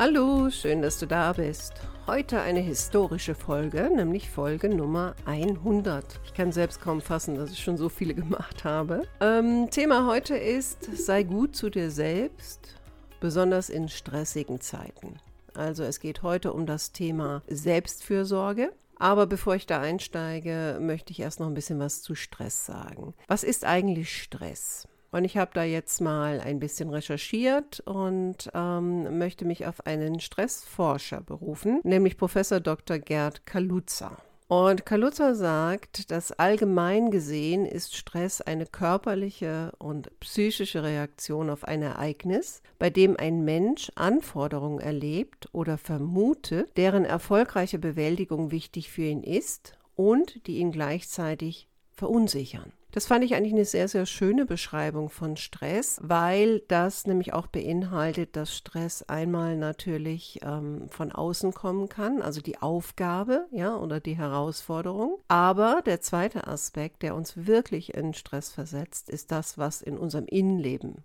Hallo, schön, dass du da bist. Heute eine historische Folge, nämlich Folge Nummer 100. Ich kann selbst kaum fassen, dass ich schon so viele gemacht habe. Ähm, Thema heute ist, sei gut zu dir selbst, besonders in stressigen Zeiten. Also es geht heute um das Thema Selbstfürsorge. Aber bevor ich da einsteige, möchte ich erst noch ein bisschen was zu Stress sagen. Was ist eigentlich Stress? Und ich habe da jetzt mal ein bisschen recherchiert und ähm, möchte mich auf einen Stressforscher berufen, nämlich Professor Dr. Gerd Kaluza. Und Kaluza sagt, dass allgemein gesehen ist Stress eine körperliche und psychische Reaktion auf ein Ereignis, bei dem ein Mensch Anforderungen erlebt oder vermutet, deren erfolgreiche Bewältigung wichtig für ihn ist und die ihn gleichzeitig verunsichern. Das fand ich eigentlich eine sehr, sehr schöne Beschreibung von Stress, weil das nämlich auch beinhaltet, dass Stress einmal natürlich ähm, von außen kommen kann, also die Aufgabe, ja, oder die Herausforderung. Aber der zweite Aspekt, der uns wirklich in Stress versetzt, ist das, was in unserem Innenleben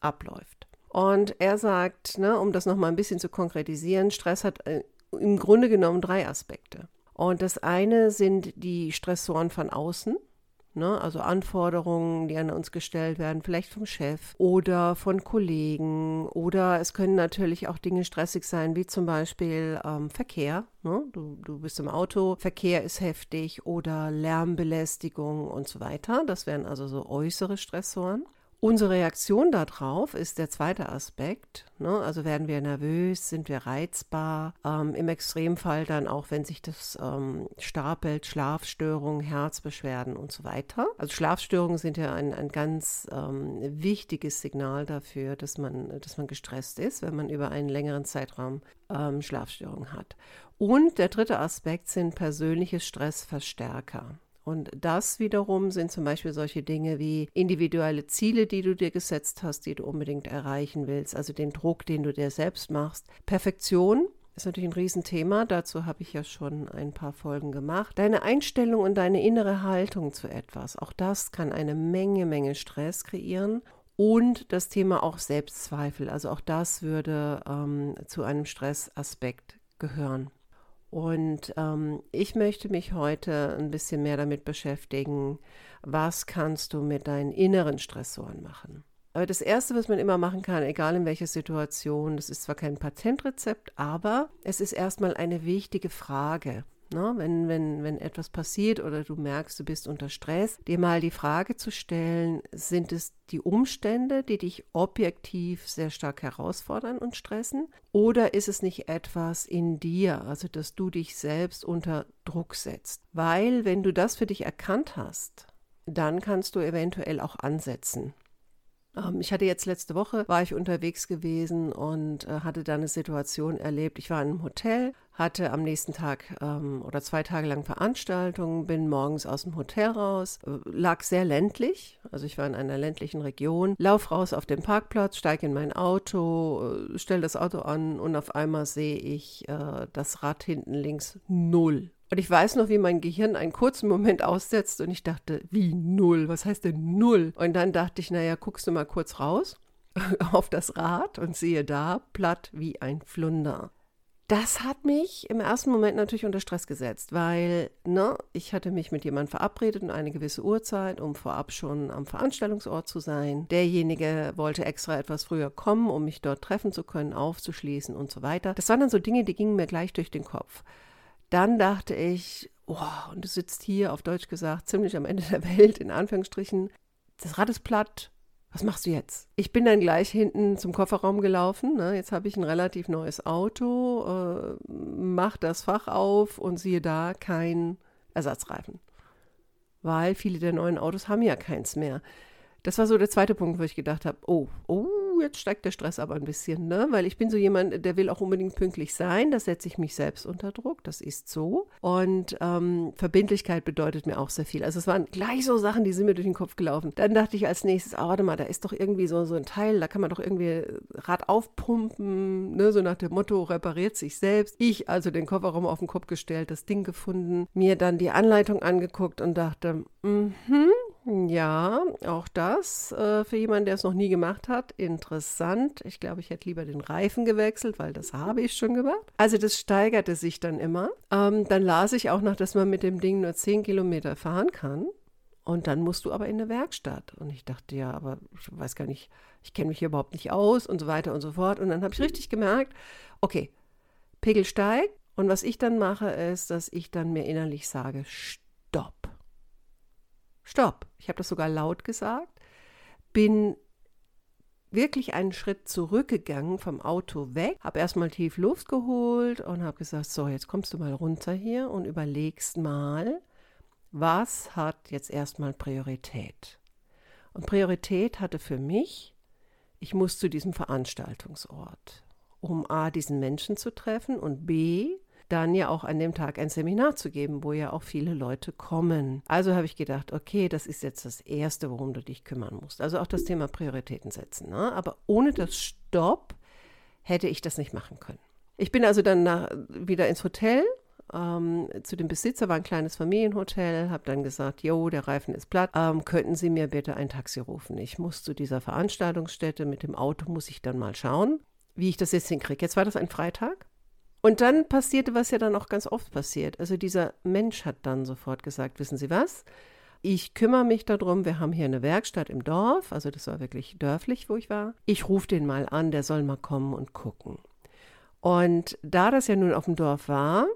abläuft. Und er sagt, ne, um das nochmal ein bisschen zu konkretisieren, Stress hat äh, im Grunde genommen drei Aspekte. Und das eine sind die Stressoren von außen, Ne? Also Anforderungen, die an uns gestellt werden, vielleicht vom Chef oder von Kollegen. Oder es können natürlich auch Dinge stressig sein, wie zum Beispiel ähm, Verkehr. Ne? Du, du bist im Auto, Verkehr ist heftig oder Lärmbelästigung und so weiter. Das wären also so äußere Stressoren. Unsere Reaktion darauf ist der zweite Aspekt. Ne? Also werden wir nervös, sind wir reizbar. Ähm, Im Extremfall dann auch, wenn sich das ähm, stapelt, Schlafstörungen, Herzbeschwerden und so weiter. Also Schlafstörungen sind ja ein, ein ganz ähm, wichtiges Signal dafür, dass man, dass man gestresst ist, wenn man über einen längeren Zeitraum ähm, Schlafstörungen hat. Und der dritte Aspekt sind persönliche Stressverstärker. Und das wiederum sind zum Beispiel solche Dinge wie individuelle Ziele, die du dir gesetzt hast, die du unbedingt erreichen willst, also den Druck, den du dir selbst machst. Perfektion ist natürlich ein Riesenthema, dazu habe ich ja schon ein paar Folgen gemacht. Deine Einstellung und deine innere Haltung zu etwas, auch das kann eine Menge, Menge Stress kreieren. Und das Thema auch Selbstzweifel, also auch das würde ähm, zu einem Stressaspekt gehören. Und ähm, ich möchte mich heute ein bisschen mehr damit beschäftigen, was kannst du mit deinen inneren Stressoren machen. Aber das Erste, was man immer machen kann, egal in welcher Situation, das ist zwar kein Patentrezept, aber es ist erstmal eine wichtige Frage. Ne? Wenn, wenn, wenn etwas passiert oder du merkst, du bist unter Stress, dir mal die Frage zu stellen, sind es die Umstände, die dich objektiv sehr stark herausfordern und stressen? Oder ist es nicht etwas in dir, also dass du dich selbst unter Druck setzt? Weil wenn du das für dich erkannt hast, dann kannst du eventuell auch ansetzen. Ähm, ich hatte jetzt letzte Woche, war ich unterwegs gewesen und äh, hatte da eine Situation erlebt. Ich war in einem Hotel, hatte am nächsten Tag ähm, oder zwei Tage lang Veranstaltungen, bin morgens aus dem Hotel raus, äh, lag sehr ländlich, also ich war in einer ländlichen Region, lauf raus auf den Parkplatz, steige in mein Auto, äh, stelle das Auto an und auf einmal sehe ich äh, das Rad hinten links null. Und ich weiß noch, wie mein Gehirn einen kurzen Moment aussetzt und ich dachte, wie null? Was heißt denn null? Und dann dachte ich, naja, guckst du mal kurz raus auf das Rad und sehe da platt wie ein Flunder. Das hat mich im ersten Moment natürlich unter Stress gesetzt, weil ne, ich hatte mich mit jemandem verabredet um eine gewisse Uhrzeit, um vorab schon am Veranstaltungsort zu sein. Derjenige wollte extra etwas früher kommen, um mich dort treffen zu können, aufzuschließen und so weiter. Das waren dann so Dinge, die gingen mir gleich durch den Kopf. Dann dachte ich, oh, und du sitzt hier, auf Deutsch gesagt, ziemlich am Ende der Welt, in Anführungsstrichen. Das Rad ist platt. Was machst du jetzt? Ich bin dann gleich hinten zum Kofferraum gelaufen. Ne? Jetzt habe ich ein relativ neues Auto, äh, mach das Fach auf und siehe da, kein Ersatzreifen. Weil viele der neuen Autos haben ja keins mehr. Das war so der zweite Punkt, wo ich gedacht habe, oh, oh, jetzt steigt der Stress aber ein bisschen, ne? Weil ich bin so jemand, der will auch unbedingt pünktlich sein. Da setze ich mich selbst unter Druck. Das ist so. Und ähm, Verbindlichkeit bedeutet mir auch sehr viel. Also es waren gleich so Sachen, die sind mir durch den Kopf gelaufen. Dann dachte ich als nächstes, oh, warte mal, da ist doch irgendwie so, so ein Teil, da kann man doch irgendwie Rad aufpumpen, ne? So nach dem Motto, repariert sich selbst. Ich also den Kofferraum auf den Kopf gestellt, das Ding gefunden, mir dann die Anleitung angeguckt und dachte, mhm, ja, auch das äh, für jemanden, der es noch nie gemacht hat, interessant. Ich glaube, ich hätte lieber den Reifen gewechselt, weil das habe ich schon gemacht. Also das steigerte sich dann immer. Ähm, dann las ich auch noch, dass man mit dem Ding nur 10 Kilometer fahren kann. Und dann musst du aber in eine Werkstatt. Und ich dachte, ja, aber ich weiß gar nicht, ich kenne mich hier überhaupt nicht aus und so weiter und so fort. Und dann habe ich richtig gemerkt, okay, Pegel steigt. Und was ich dann mache, ist, dass ich dann mir innerlich sage, stopp. Stopp. Ich habe das sogar laut gesagt. Bin wirklich einen Schritt zurückgegangen vom Auto weg, habe erstmal tief Luft geholt und habe gesagt, so, jetzt kommst du mal runter hier und überlegst mal, was hat jetzt erstmal Priorität? Und Priorität hatte für mich, ich muss zu diesem Veranstaltungsort, um A, diesen Menschen zu treffen und B, dann ja auch an dem Tag ein Seminar zu geben, wo ja auch viele Leute kommen. Also habe ich gedacht, okay, das ist jetzt das Erste, worum du dich kümmern musst. Also auch das Thema Prioritäten setzen. Ne? Aber ohne das Stopp hätte ich das nicht machen können. Ich bin also dann nach, wieder ins Hotel ähm, zu dem Besitzer, war ein kleines Familienhotel, habe dann gesagt, jo, der Reifen ist platt, ähm, könnten Sie mir bitte ein Taxi rufen? Ich muss zu dieser Veranstaltungsstätte, mit dem Auto muss ich dann mal schauen, wie ich das jetzt hinkriege. Jetzt war das ein Freitag und dann passierte, was ja dann auch ganz oft passiert. Also dieser Mensch hat dann sofort gesagt, wissen Sie was? Ich kümmere mich darum, wir haben hier eine Werkstatt im Dorf, also das war wirklich dörflich, wo ich war. Ich rufe den mal an, der soll mal kommen und gucken. Und da das ja nun auf dem Dorf war,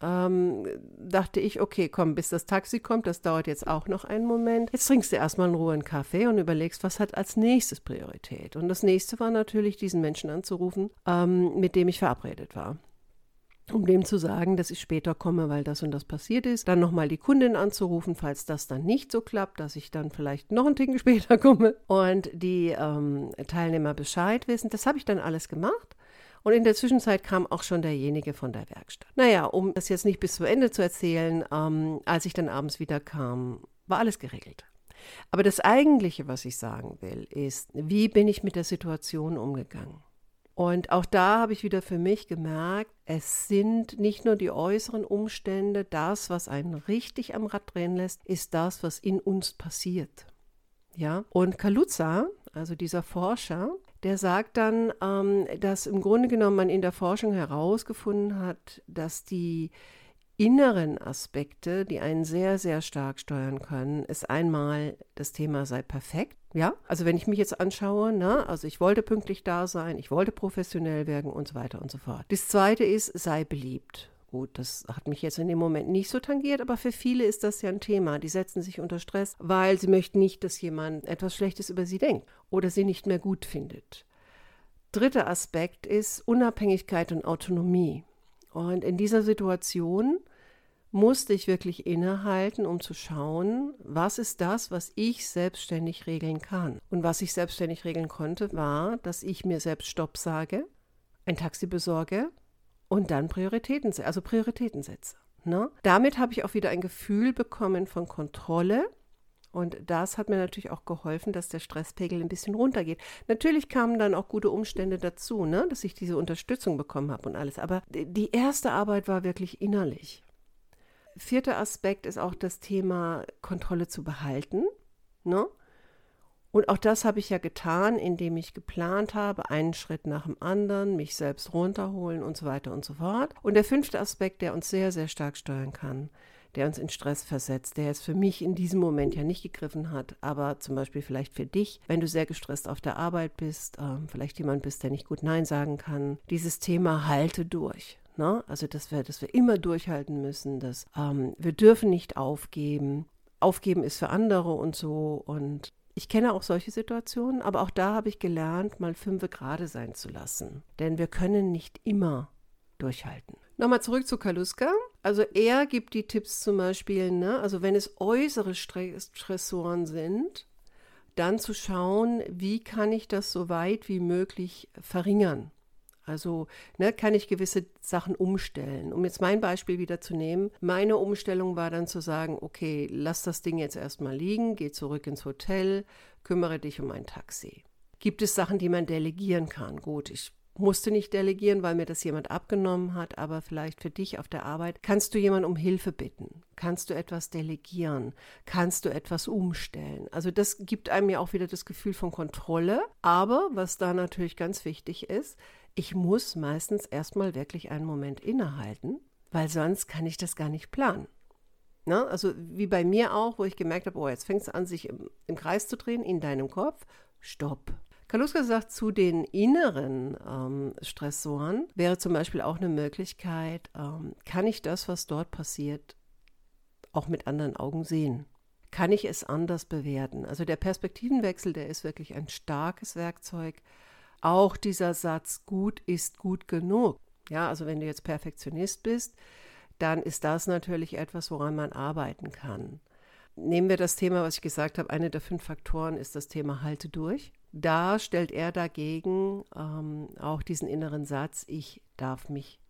ähm, dachte ich, okay, komm, bis das Taxi kommt, das dauert jetzt auch noch einen Moment. Jetzt trinkst du erstmal in Ruhe einen Kaffee und überlegst, was hat als nächstes Priorität. Und das nächste war natürlich, diesen Menschen anzurufen, ähm, mit dem ich verabredet war um dem zu sagen, dass ich später komme, weil das und das passiert ist. Dann nochmal die Kundin anzurufen, falls das dann nicht so klappt, dass ich dann vielleicht noch einen Ticken später komme und die ähm, Teilnehmer Bescheid wissen. Das habe ich dann alles gemacht. Und in der Zwischenzeit kam auch schon derjenige von der Werkstatt. Naja, um das jetzt nicht bis zu Ende zu erzählen, ähm, als ich dann abends wieder kam, war alles geregelt. Aber das Eigentliche, was ich sagen will, ist, wie bin ich mit der Situation umgegangen? Und auch da habe ich wieder für mich gemerkt, es sind nicht nur die äußeren Umstände, das, was einen richtig am Rad drehen lässt, ist das, was in uns passiert. Ja, und Kaluza, also dieser Forscher, der sagt dann, ähm, dass im Grunde genommen man in der Forschung herausgefunden hat, dass die inneren Aspekte, die einen sehr, sehr stark steuern können, ist einmal das Thema sei perfekt. Ja, also wenn ich mich jetzt anschaue, ne, also ich wollte pünktlich da sein, ich wollte professionell werden und so weiter und so fort. Das zweite ist, sei beliebt. Gut, das hat mich jetzt in dem Moment nicht so tangiert, aber für viele ist das ja ein Thema. Die setzen sich unter Stress, weil sie möchten nicht, dass jemand etwas Schlechtes über sie denkt oder sie nicht mehr gut findet. Dritter Aspekt ist Unabhängigkeit und Autonomie. Und in dieser Situation musste ich wirklich innehalten, um zu schauen, was ist das, was ich selbstständig regeln kann. Und was ich selbstständig regeln konnte, war, dass ich mir selbst Stopp sage, ein Taxi besorge und dann Prioritäten, also Prioritäten setze. Ne? Damit habe ich auch wieder ein Gefühl bekommen von Kontrolle. Und das hat mir natürlich auch geholfen, dass der Stresspegel ein bisschen runtergeht. Natürlich kamen dann auch gute Umstände dazu, ne? dass ich diese Unterstützung bekommen habe und alles. Aber die erste Arbeit war wirklich innerlich vierter Aspekt ist auch das Thema Kontrolle zu behalten. Ne? Und auch das habe ich ja getan, indem ich geplant habe, einen Schritt nach dem anderen, mich selbst runterholen und so weiter und so fort. Und der fünfte Aspekt, der uns sehr, sehr stark steuern kann, der uns in Stress versetzt, der es für mich in diesem Moment ja nicht gegriffen hat, aber zum Beispiel vielleicht für dich, wenn du sehr gestresst auf der Arbeit bist, äh, vielleicht jemand bist, der nicht gut Nein sagen kann, dieses Thema halte durch. Ne? Also, dass wir, dass wir immer durchhalten müssen, dass ähm, wir dürfen nicht aufgeben. Aufgeben ist für andere und so. Und ich kenne auch solche Situationen, aber auch da habe ich gelernt, mal fünfe gerade sein zu lassen. Denn wir können nicht immer durchhalten. Nochmal zurück zu Kaluska. Also er gibt die Tipps zum Beispiel, ne? also wenn es äußere Stressoren sind, dann zu schauen, wie kann ich das so weit wie möglich verringern. Also ne, kann ich gewisse Sachen umstellen. Um jetzt mein Beispiel wieder zu nehmen, meine Umstellung war dann zu sagen, okay, lass das Ding jetzt erstmal liegen, geh zurück ins Hotel, kümmere dich um ein Taxi. Gibt es Sachen, die man delegieren kann? Gut, ich musste nicht delegieren, weil mir das jemand abgenommen hat, aber vielleicht für dich auf der Arbeit kannst du jemanden um Hilfe bitten, kannst du etwas delegieren, kannst du etwas umstellen. Also das gibt einem ja auch wieder das Gefühl von Kontrolle, aber was da natürlich ganz wichtig ist, ich muss meistens erstmal wirklich einen Moment innehalten, weil sonst kann ich das gar nicht planen. Na, also wie bei mir auch, wo ich gemerkt habe, oh, jetzt fängt es an, sich im, im Kreis zu drehen in deinem Kopf. Stopp. Kaluska sagt, zu den inneren ähm, Stressoren wäre zum Beispiel auch eine Möglichkeit, ähm, kann ich das, was dort passiert, auch mit anderen Augen sehen? Kann ich es anders bewerten? Also der Perspektivenwechsel, der ist wirklich ein starkes Werkzeug. Auch dieser Satz, gut ist gut genug. Ja, also wenn du jetzt Perfektionist bist, dann ist das natürlich etwas, woran man arbeiten kann. Nehmen wir das Thema, was ich gesagt habe, eine der fünf Faktoren ist das Thema Halte durch. Da stellt er dagegen ähm, auch diesen inneren Satz, ich darf mich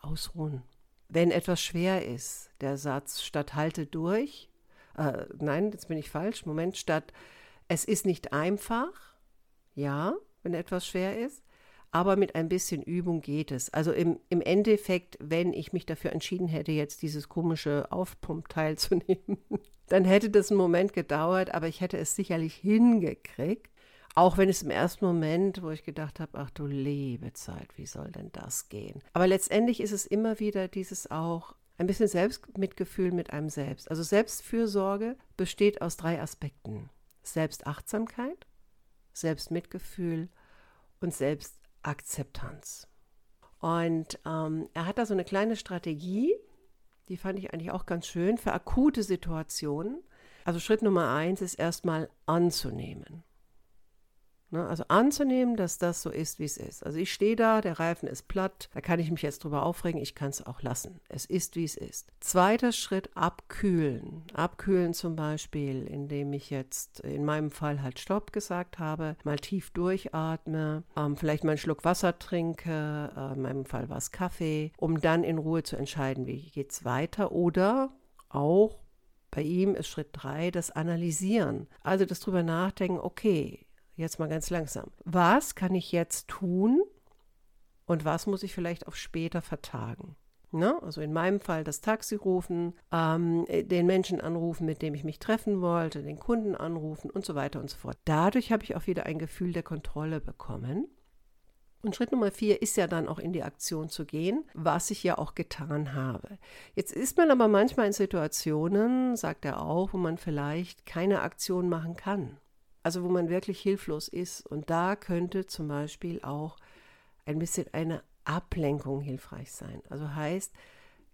ausruhen. Wenn etwas schwer ist, der Satz statt halte durch, äh, nein, jetzt bin ich falsch, Moment, statt es ist nicht einfach, ja, wenn etwas schwer ist, aber mit ein bisschen Übung geht es. Also im, im Endeffekt, wenn ich mich dafür entschieden hätte, jetzt dieses komische Aufpumpteil zu nehmen, dann hätte das einen Moment gedauert, aber ich hätte es sicherlich hingekriegt. Auch wenn es im ersten Moment, wo ich gedacht habe, ach du liebe Zeit, wie soll denn das gehen? Aber letztendlich ist es immer wieder dieses auch ein bisschen Selbstmitgefühl mit einem selbst. Also Selbstfürsorge besteht aus drei Aspekten. Selbstachtsamkeit, Selbstmitgefühl und Selbstakzeptanz. Und ähm, er hat da so eine kleine Strategie, die fand ich eigentlich auch ganz schön, für akute Situationen. Also Schritt Nummer eins ist erstmal anzunehmen. Ne? Also anzunehmen, dass das so ist, wie es ist. Also ich stehe da, der Reifen ist platt, da kann ich mich jetzt drüber aufregen, ich kann es auch lassen. Es ist, wie es ist. Zweiter Schritt, abkühlen. Abkühlen zum Beispiel, indem ich jetzt in meinem Fall halt Stopp gesagt habe, mal tief durchatme, ähm, vielleicht mal einen Schluck Wasser trinke, äh, in meinem Fall war es Kaffee, um dann in Ruhe zu entscheiden, wie geht es weiter oder auch bei ihm ist Schritt drei das Analysieren. Also das drüber nachdenken, okay, Jetzt mal ganz langsam. Was kann ich jetzt tun und was muss ich vielleicht auf später vertagen? Ne? Also in meinem Fall das Taxi rufen, ähm, den Menschen anrufen, mit dem ich mich treffen wollte, den Kunden anrufen und so weiter und so fort. Dadurch habe ich auch wieder ein Gefühl der Kontrolle bekommen. Und Schritt Nummer vier ist ja dann auch in die Aktion zu gehen, was ich ja auch getan habe. Jetzt ist man aber manchmal in Situationen, sagt er auch, wo man vielleicht keine Aktion machen kann also wo man wirklich hilflos ist. Und da könnte zum Beispiel auch ein bisschen eine Ablenkung hilfreich sein. Also heißt,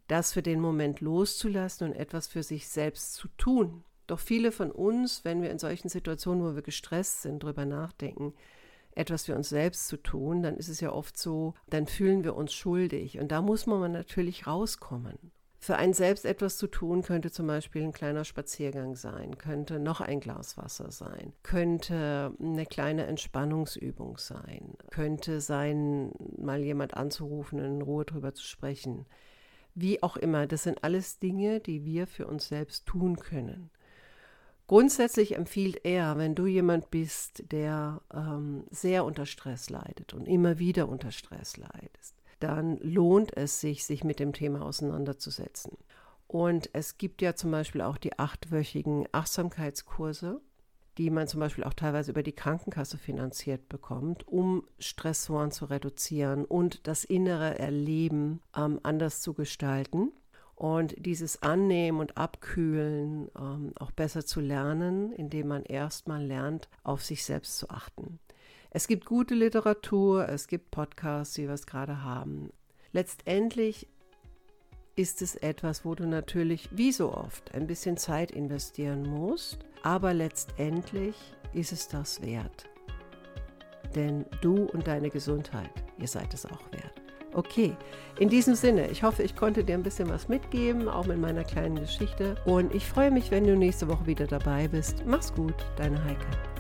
das für den Moment loszulassen und etwas für sich selbst zu tun. Doch viele von uns, wenn wir in solchen Situationen, wo wir gestresst sind, darüber nachdenken, etwas für uns selbst zu tun, dann ist es ja oft so, dann fühlen wir uns schuldig. Und da muss man natürlich rauskommen. Für einen selbst etwas zu tun könnte zum Beispiel ein kleiner Spaziergang sein, könnte noch ein Glas Wasser sein, könnte eine kleine Entspannungsübung sein, könnte sein, mal jemand anzurufen und in Ruhe drüber zu sprechen. Wie auch immer, das sind alles Dinge, die wir für uns selbst tun können. Grundsätzlich empfiehlt er, wenn du jemand bist, der ähm, sehr unter Stress leidet und immer wieder unter Stress leidest, dann lohnt es sich, sich mit dem Thema auseinanderzusetzen. Und es gibt ja zum Beispiel auch die achtwöchigen Achtsamkeitskurse, die man zum Beispiel auch teilweise über die Krankenkasse finanziert bekommt, um Stressoren zu reduzieren und das innere Erleben ähm, anders zu gestalten. Und dieses Annehmen und Abkühlen ähm, auch besser zu lernen, indem man erstmal lernt, auf sich selbst zu achten. Es gibt gute Literatur, es gibt Podcasts, wie wir es gerade haben. Letztendlich ist es etwas, wo du natürlich, wie so oft, ein bisschen Zeit investieren musst, aber letztendlich ist es das wert. Denn du und deine Gesundheit, ihr seid es auch wert. Okay, in diesem Sinne, ich hoffe, ich konnte dir ein bisschen was mitgeben, auch mit meiner kleinen Geschichte. Und ich freue mich, wenn du nächste Woche wieder dabei bist. Mach's gut, deine Heike.